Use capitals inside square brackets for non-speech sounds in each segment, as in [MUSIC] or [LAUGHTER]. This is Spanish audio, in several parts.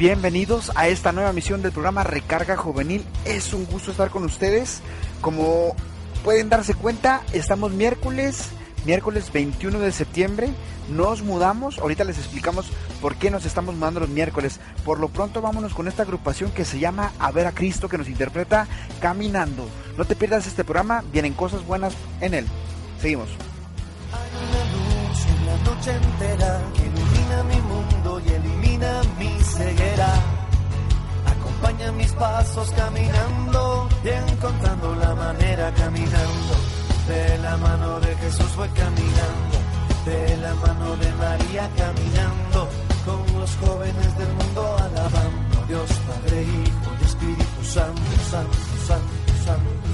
Bienvenidos a esta nueva misión del programa Recarga Juvenil. Es un gusto estar con ustedes. Como pueden darse cuenta, estamos miércoles, miércoles 21 de septiembre. Nos mudamos. Ahorita les explicamos por qué nos estamos mudando los miércoles. Por lo pronto, vámonos con esta agrupación que se llama A ver a Cristo, que nos interpreta Caminando. No te pierdas este programa, vienen cosas buenas en él. Seguimos. Hay una luz en la noche entera que ilumina mi mundo y elimina mi ceguera. Acompaña mis pasos caminando y encontrando la manera caminando. De la mano de Jesús voy caminando, de la mano de María caminando, con los jóvenes del mundo alabando Dios Padre, Hijo y Espíritu Santo, Santo, Santo, Santo.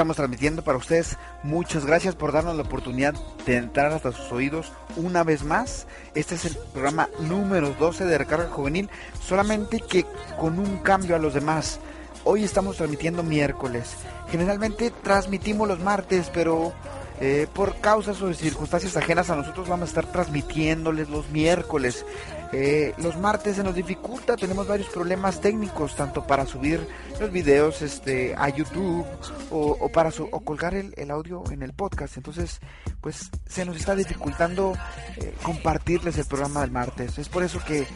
Estamos transmitiendo para ustedes. Muchas gracias por darnos la oportunidad de entrar hasta sus oídos una vez más. Este es el programa número 12 de Recarga Juvenil, solamente que con un cambio a los demás. Hoy estamos transmitiendo miércoles. Generalmente transmitimos los martes, pero eh, por causas o circunstancias ajenas a nosotros vamos a estar transmitiéndoles los miércoles. Eh, los martes se nos dificulta, tenemos varios problemas técnicos, tanto para subir los videos este, a YouTube o, para o colgar el, audio en el podcast. Entonces, pues se nos está dificultando eh, compartirles el programa del martes. Es por eso que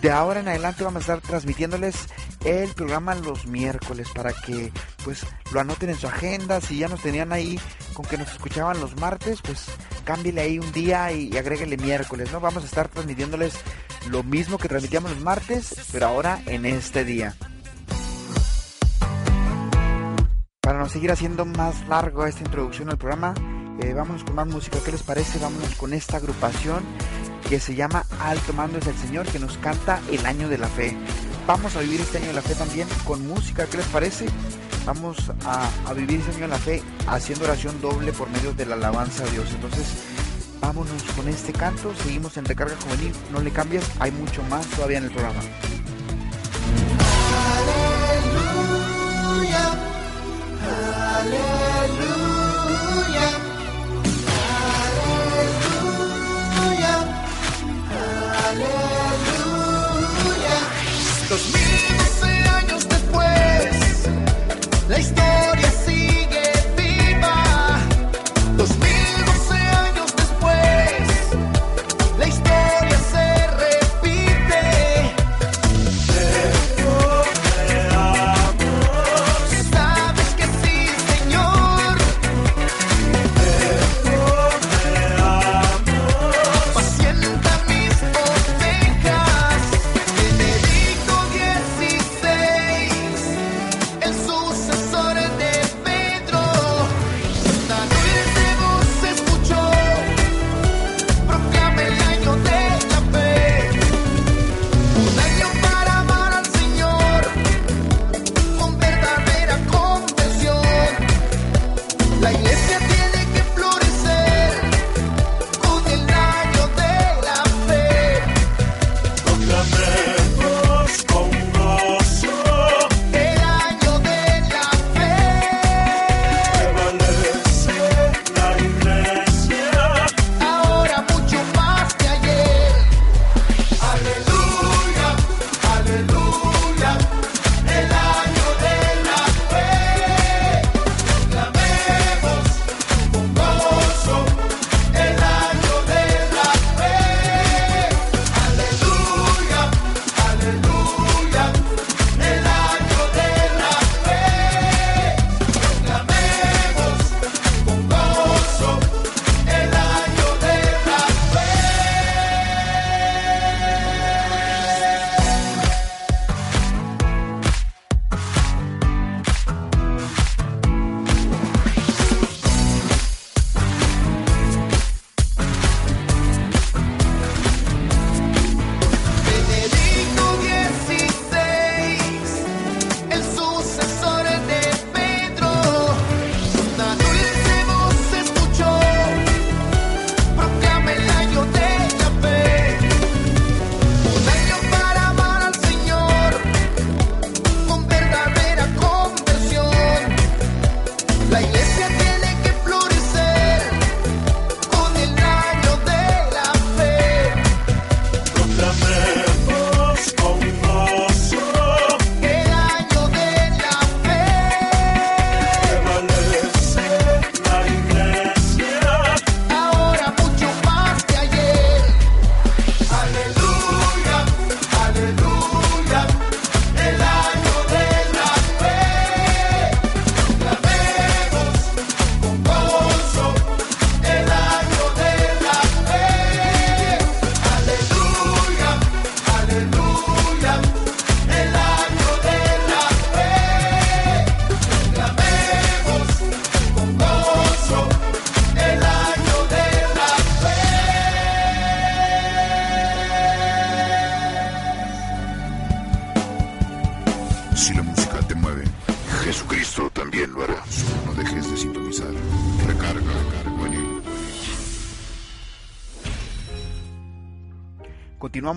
de ahora en adelante vamos a estar transmitiéndoles el programa los miércoles para que pues lo anoten en su agenda. Si ya nos tenían ahí con que nos escuchaban los martes, pues cámbiale ahí un día y, y agréguele miércoles, ¿no? Vamos a estar transmitiéndoles lo mismo que transmitíamos los martes, pero ahora en este día. Para no seguir haciendo más largo esta introducción al programa, eh, vámonos con más música. ¿Qué les parece? Vámonos con esta agrupación que se llama Alto Mando es el Señor, que nos canta el año de la fe. Vamos a vivir este año de la fe también con música. ¿Qué les parece? Vamos a, a vivir este año de la fe haciendo oración doble por medio de la alabanza a Dios. Entonces, Vámonos con este canto, seguimos en Recarga Juvenil, no le cambies, hay mucho más todavía en el programa. Aleluya, aleluya,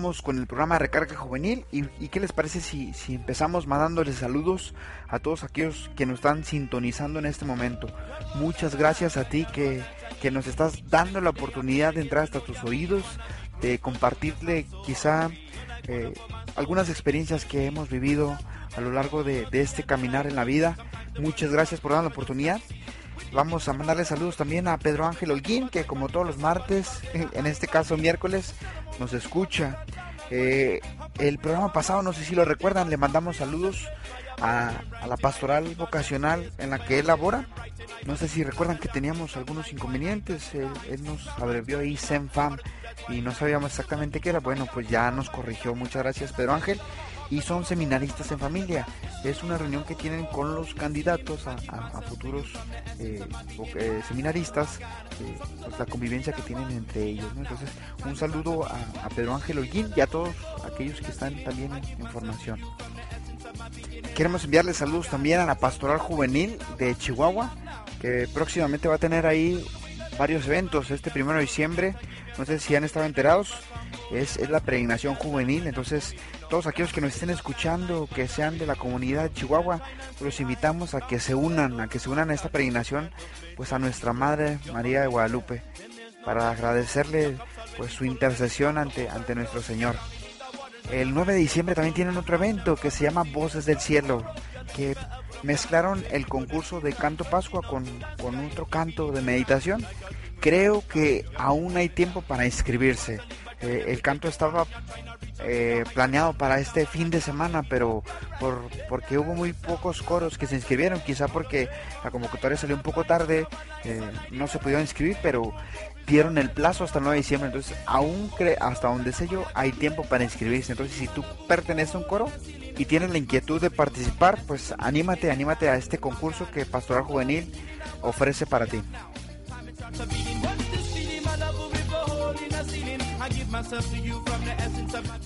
con el programa Recarga Juvenil y, qué les parece si, empezamos mandándoles saludos a todos aquellos que nos están sintonizando en este momento. Muchas gracias a ti que, nos estás dando la oportunidad de entrar hasta tus oídos, de compartirle quizá eh, algunas experiencias que hemos vivido a lo largo de, de este caminar en la vida. Muchas gracias por dar la oportunidad. Vamos a mandarle saludos también a Pedro Ángel Holguín, que como todos los martes, [LAUGHS] en este caso miércoles, nos escucha. Eh, el programa pasado, no sé si lo recuerdan, le mandamos saludos a, la pastoral vocacional en la que él labora. No sé si recuerdan que teníamos algunos inconvenientes. Él, él nos abrevió ahí SEMFAM y no sabíamos exactamente qué era. Bueno, pues ya nos corrigió. Muchas gracias, Pedro Ángel y son seminaristas en familia. Es una reunión que tienen con los candidatos a, futuros eh, eh, seminaristas, eh, pues la convivencia que tienen entre ellos. Entonces, un saludo a, Pedro Ángel Holguín y a todos aquellos que están también en, formación. Queremos enviarles saludos también a la Pastoral Juvenil de Chihuahua, que próximamente va a tener ahí varios eventos. Este primero de diciembre, no sé si han estado enterados, es, es, la peregrinación juvenil. Entonces, todos aquellos que nos estén escuchando, que sean de la comunidad de Chihuahua, los invitamos a que se unan, a que se unan a esta peregrinación, pues a nuestra Madre María de Guadalupe, para agradecerle pues su intercesión ante, ante nuestro Señor. El 9 de diciembre también tienen otro evento que se llama Voces del Cielo, que mezclaron el concurso de canto Pascua con, con otro canto de meditación. Creo que aún hay tiempo para inscribirse. Eh, el canto estaba eh, planeado para este fin de semana, pero por, porque hubo muy pocos coros que se inscribieron, quizá porque la convocatoria salió un poco tarde, eh, no se pudo inscribir, pero dieron el plazo hasta el 9 de diciembre, entonces aún cre hasta donde sé yo hay tiempo para inscribirse, entonces si tú perteneces a un coro y tienes la inquietud de participar, pues anímate, anímate a este concurso que Pastoral Juvenil ofrece para ti.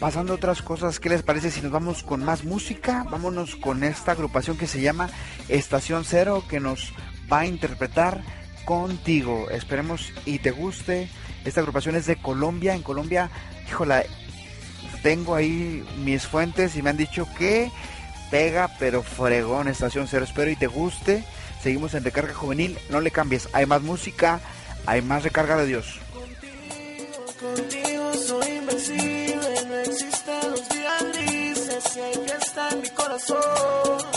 Pasando a otras cosas, ¿qué les parece si nos vamos con más música? Vámonos con esta agrupación que se llama Estación Cero, que nos va a interpretar contigo. Esperemos y te guste. Esta agrupación es de Colombia. En Colombia, híjola, tengo ahí mis fuentes y me han dicho que pega, pero fregón Estación Cero. Espero y te guste. Seguimos en Recarga Juvenil. No le cambies. Hay más música, hay más recarga de Dios. Está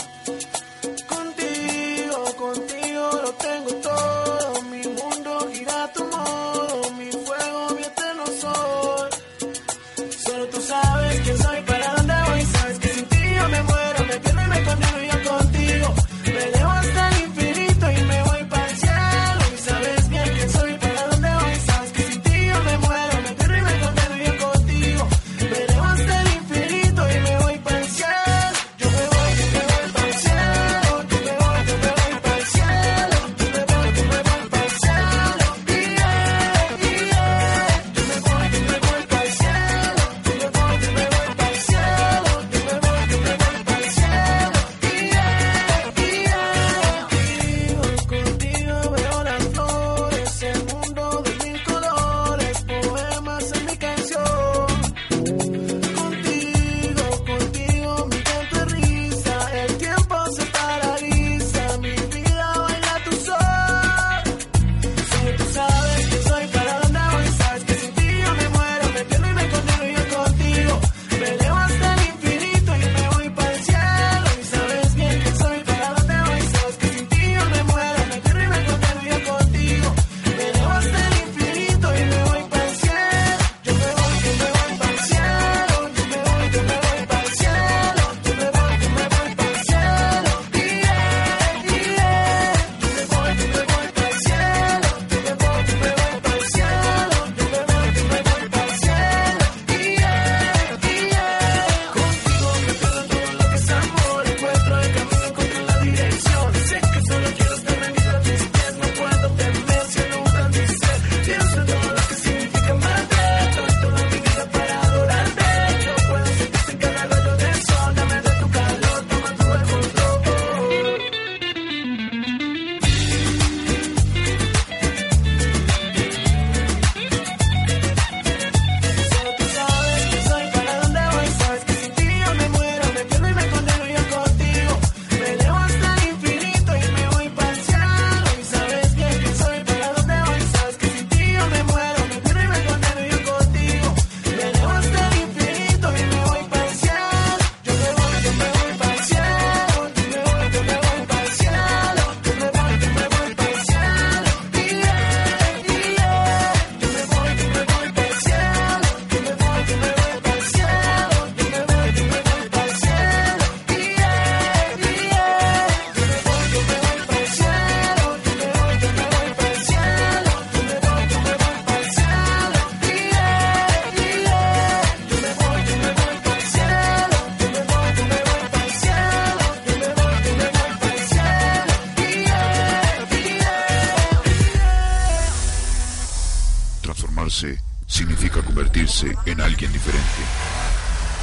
significa convertirse en alguien diferente.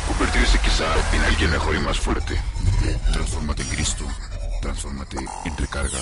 Convertirse quizá en alguien mejor y más fuerte. Transfórmate en Cristo. Transfórmate en recarga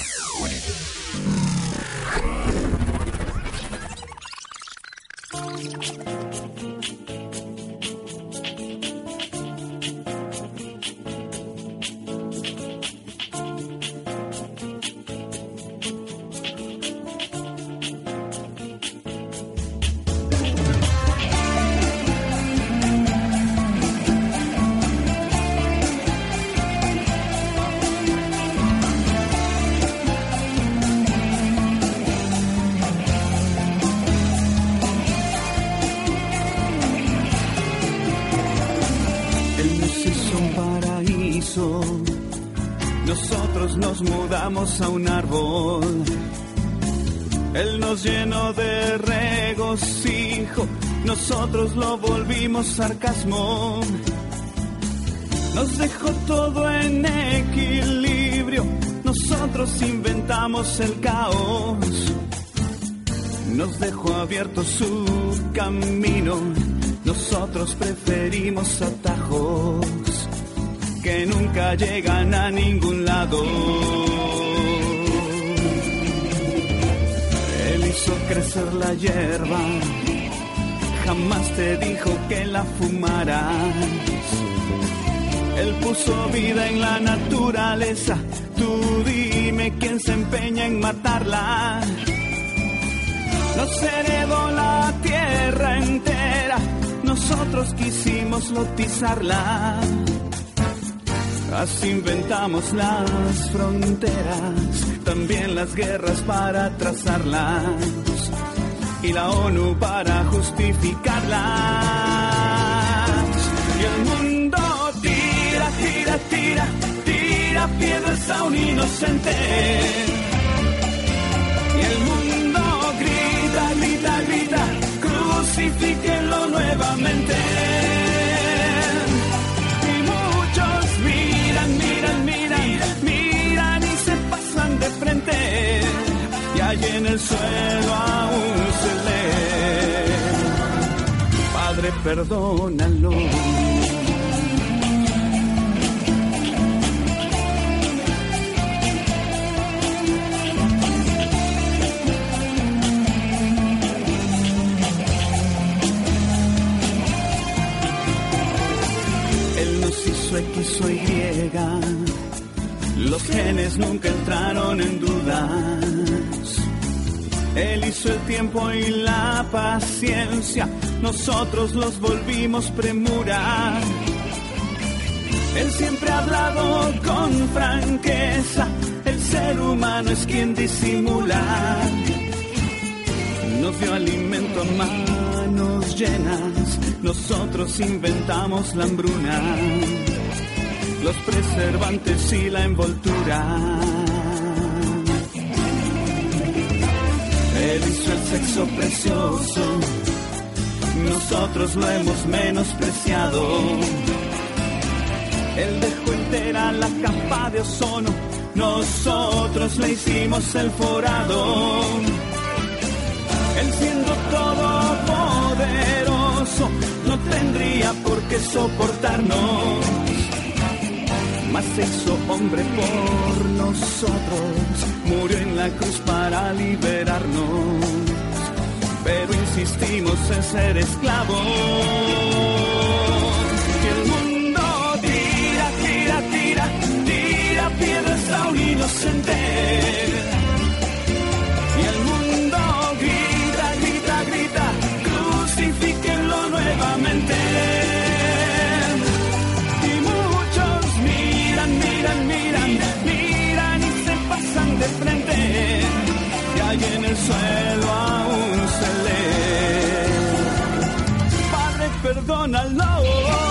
nos llenó de regocijo. Nosotros lo volvimos sarcasmo. Nos dejó todo en equilibrio. Nosotros inventamos el caos. Nos dejó abierto su camino. Nosotros preferimos atajos que nunca llegan a ningún lado. Hizo crecer la hierba, jamás te dijo que la fumaras. Él puso vida en la naturaleza, tú dime quién se empeña en matarla. Nos heredó la tierra entera, nosotros quisimos lotizarla. Así inventamos las fronteras, también las guerras para trazarlas y la ONU para justificarlas. Y el mundo tira, tira, tira, tira piedras a un inocente. Y el mundo grita, grita, grita, crucifíquenlo nuevamente. Y allí en el suelo aún se lee. Padre, perdónalo. Él nos hizo X o Y. Los genes nunca entraron en dudas. Él hizo el tiempo y la paciencia. Nosotros los volvimos premura. Él siempre ha hablado con franqueza. El ser humano es quien disimula. Nos dio alimento a manos llenas. Nosotros inventamos la hambruna, los preservantes y la envoltura. Él hizo el sexo precioso. Nosotros lo hemos menospreciado. Él dejó entera la capa de ozono. Nosotros le hicimos el forado. Él siendo todopoderoso no tendría por qué soportarnos. Mas se hizo hombre por nosotros, murió en la cruz para liberarnos. Pero insistimos en ser esclavos. Y ahí en el suelo aún se lee. Padre, perdónalo.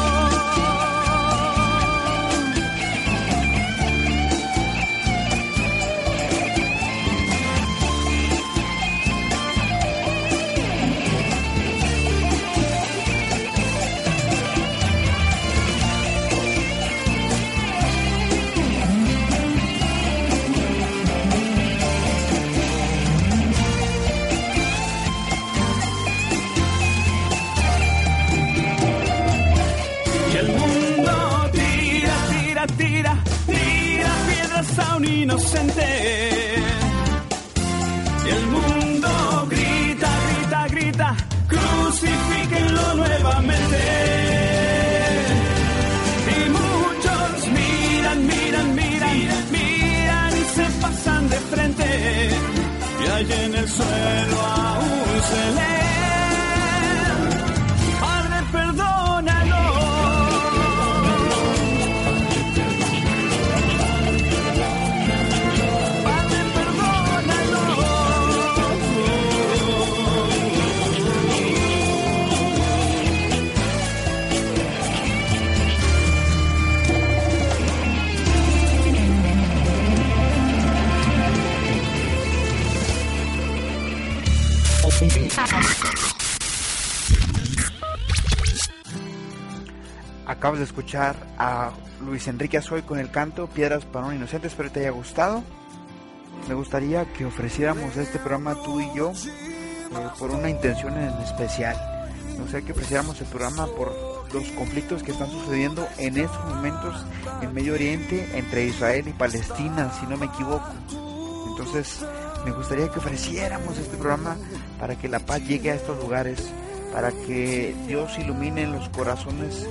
Inocente. De escuchar a Luis Enrique Azoy con el canto Piedras para un Inocente. Espero te haya gustado. Me gustaría que ofreciéramos este programa tú y yo eh, por una intención en especial. O sea, que ofreciéramos el programa por los conflictos que están sucediendo en estos momentos en Medio Oriente entre Israel y Palestina, si no me equivoco. Entonces, me gustaría que ofreciéramos este programa para que la paz llegue a estos lugares, para que Dios ilumine los corazones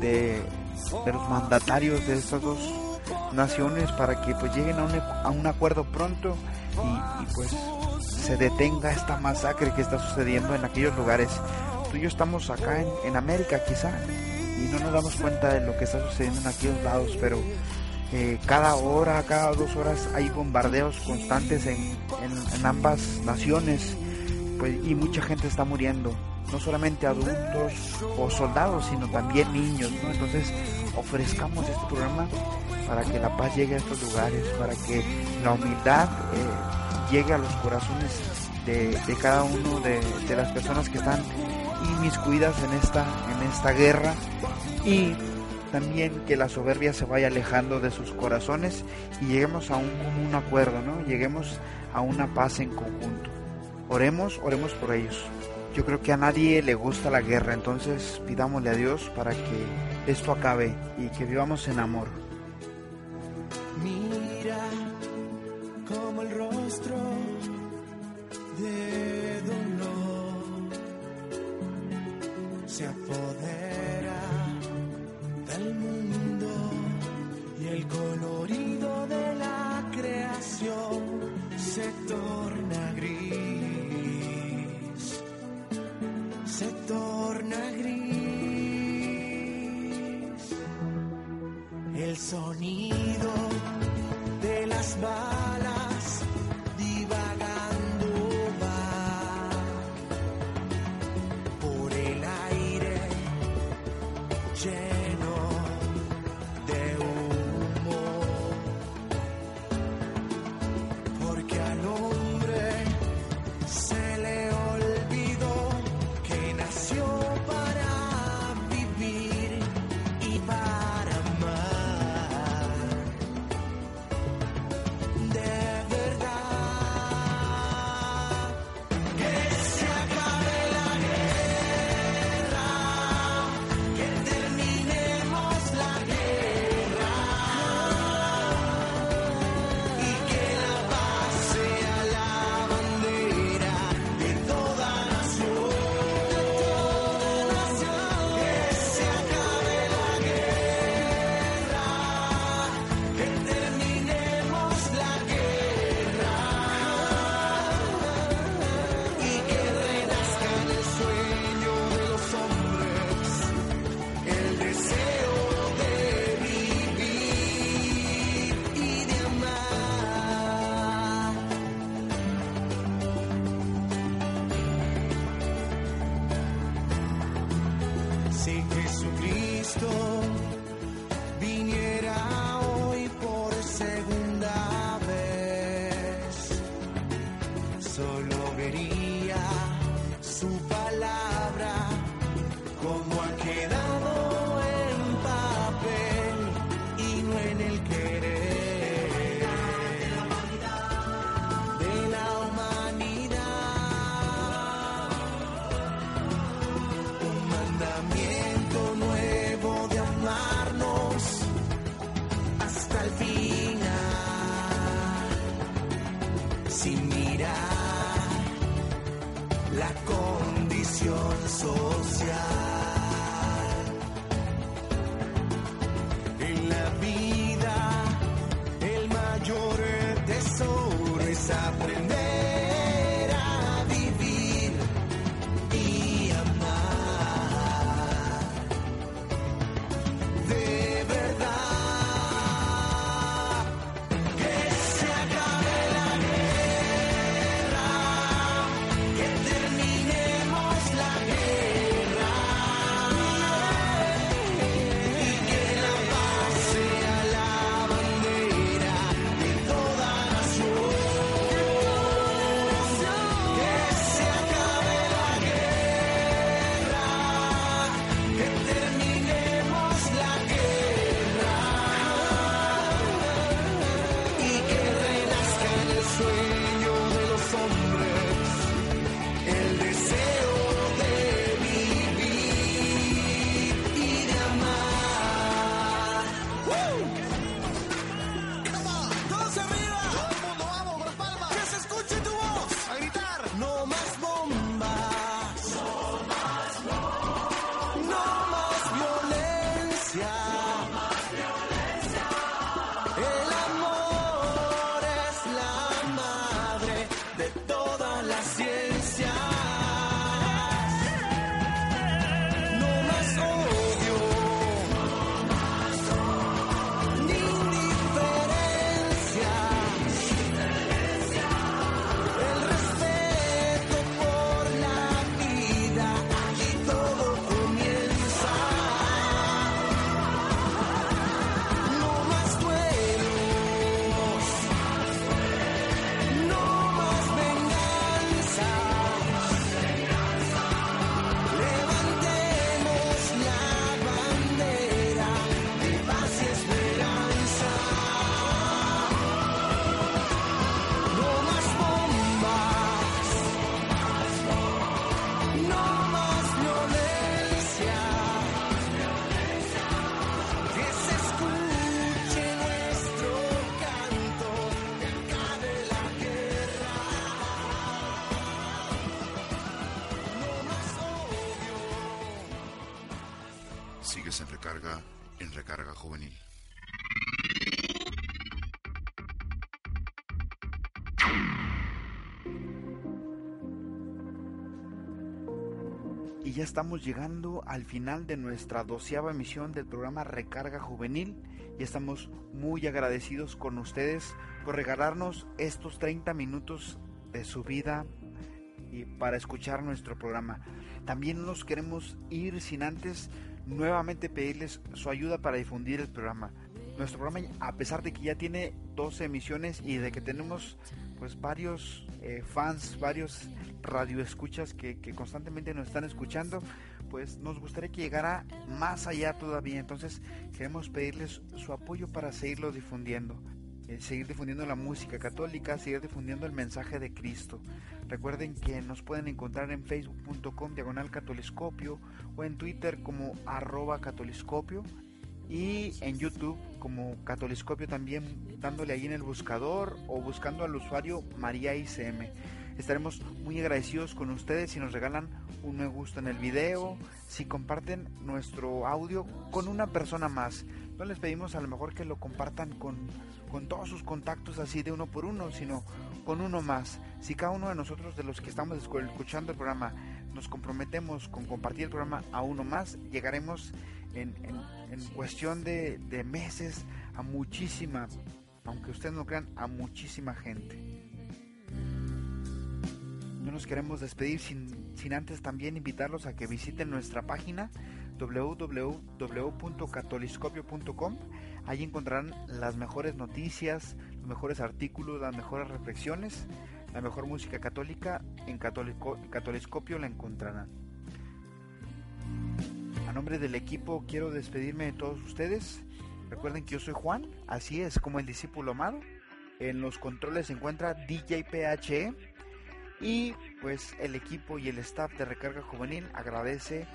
de, los mandatarios de estas dos naciones para que pues lleguen a un, a un acuerdo pronto y, y, pues se detenga esta masacre que está sucediendo en aquellos lugares. Tú y yo estamos acá en, en América quizá y no nos damos cuenta de lo que está sucediendo en aquellos lados, pero eh, cada hora, cada dos horas hay bombardeos constantes en, en, en ambas naciones pues, y mucha gente está muriendo no solamente adultos o soldados, sino también niños, ¿no? Entonces ofrezcamos este programa para que la paz llegue a estos lugares, para que la humildad eh, llegue a los corazones de, de cada uno de, de, las personas que están inmiscuidas en esta, en esta guerra y también que la soberbia se vaya alejando de sus corazones y lleguemos a un común acuerdo, ¿no? Lleguemos a una paz en conjunto. Oremos, oremos por ellos. Yo creo que a nadie le gusta la guerra, entonces pidámosle a Dios para que esto acabe y que vivamos en amor. Mira como el rostro de dolor se apodera social. Estamos llegando al final de nuestra doceava emisión del programa Recarga Juvenil y estamos muy agradecidos con ustedes por regalarnos estos 30 minutos de su vida y para escuchar nuestro programa. También nos queremos ir sin antes nuevamente pedirles su ayuda para difundir el programa. Nuestro programa, a pesar de que ya tiene 12 emisiones y de que tenemos pues varios eh, fans, varios radioescuchas que, que constantemente nos están escuchando, pues nos gustaría que llegara más allá todavía. Entonces queremos pedirles su apoyo para seguirlo difundiendo. eh, seguir difundiendo la música católica, seguir difundiendo el mensaje de Cristo. Recuerden que nos pueden encontrar en facebook.com diagonal catoliscopio o en Twitter como arroba catoliscopio y en YouTube como Catoliscopio también dándole ahí en el buscador o buscando al usuario María ICM. Estaremos muy agradecidos con ustedes si nos regalan un me gusta en el video, si comparten nuestro audio con una persona más. No les pedimos a lo mejor que lo compartan con, con todos sus contactos así de uno por uno, sino con uno más. Si cada uno de nosotros, de los que estamos escu- escuchando el programa, nos comprometemos con compartir el programa a uno más, llegaremos en, cuestión de, meses a muchísima, aunque ustedes no crean, a muchísima gente. No nos queremos despedir sin, sin antes también invitarlos a que visiten nuestra página www.catoliscopio.com. Ahí encontrarán las mejores noticias, los mejores artículos, las mejores reflexiones, la mejor música católica. En Catoliscopio la encontrarán. A nombre del equipo quiero despedirme de todos ustedes. Recuerden que yo soy Juan, así es como el discípulo amado. En los controles se encuentra DJ PHE y pues el equipo y el staff de Recarga Juvenil agradece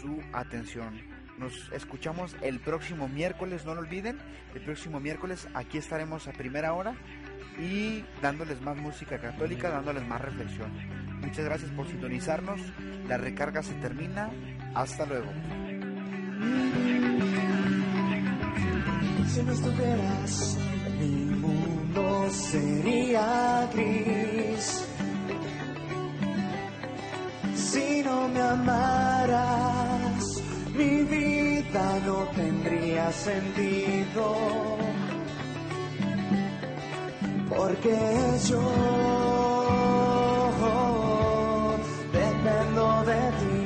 su atención. Nos escuchamos el próximo miércoles, no lo olviden. El próximo miércoles aquí estaremos a primera hora y dándoles más música católica, dándoles más reflexión. Muchas gracias por sintonizarnos. La recarga se termina. Hasta luego. Si no estuvieras, mi mundo sería gris. Si no me amaras, mi no tendría sentido. Porque yo dependo de ti.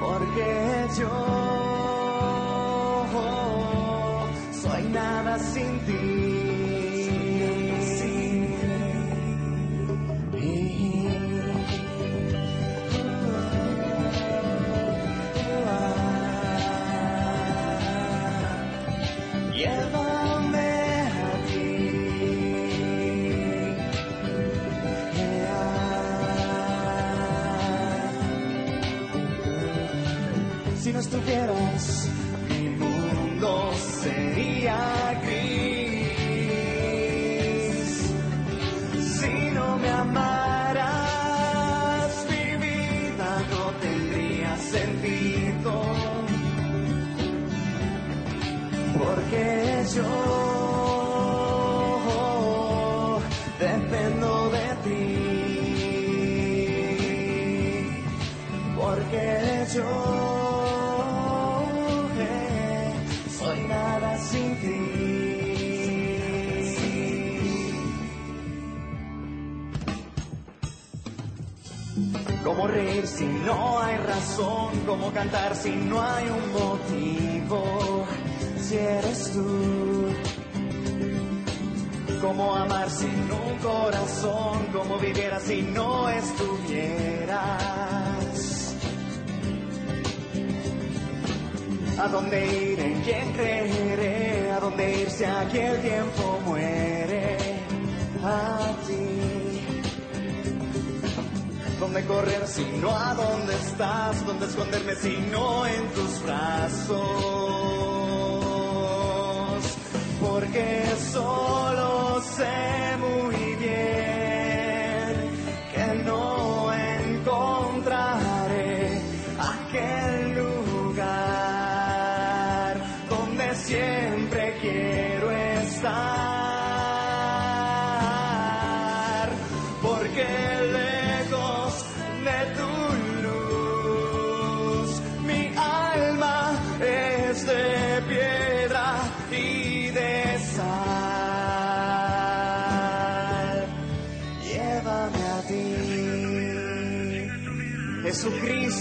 Porque yo soy nada sin ti. Si soy nada sin ti. ¿Cómo reír si no hay razón? ¿Cómo cantar si no hay un motivo? Si eres tú. ¿Cómo amar sin un corazón? ¿Cómo viviera si no estuvieras? ¿A dónde ir? ¿En quién creeré? ¿A dónde ir si aquí el tiempo muere? A ti. ¿Dónde correr si no a dónde estás? ¿Dónde esconderme si no en tus brazos? Porque solo sé muy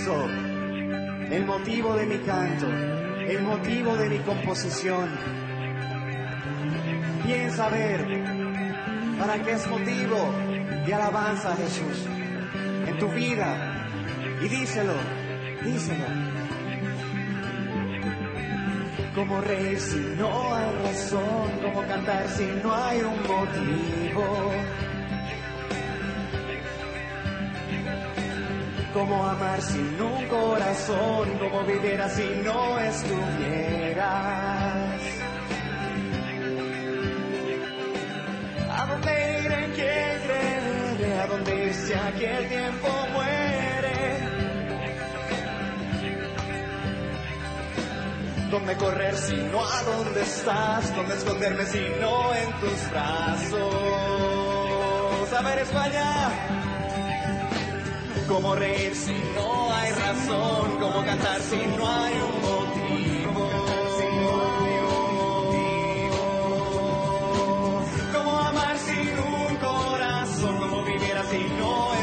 El motivo de mi canto, el motivo de mi composición. Piensa ver para qué es motivo de alabanza, Jesús, en tu vida. Y díselo, díselo. ¿Cómo reír si no hay razón? ¿Cómo cantar si no hay un motivo? ¿Cómo amar sin un corazón? ¿Cómo vivir si no estuvieras? ¿A dónde ir? ¿En quién creer? ¿A dónde ir si aquí el tiempo muere? ¿Dónde correr si no a dónde estás? ¿Dónde esconderme si no en tus brazos? A ver España. ¿Cómo reír si no hay razón? ¿Cómo cantar si no hay un motivo? ¿Cómo amar sin un corazón? ¿Cómo viviera si no estuvieras?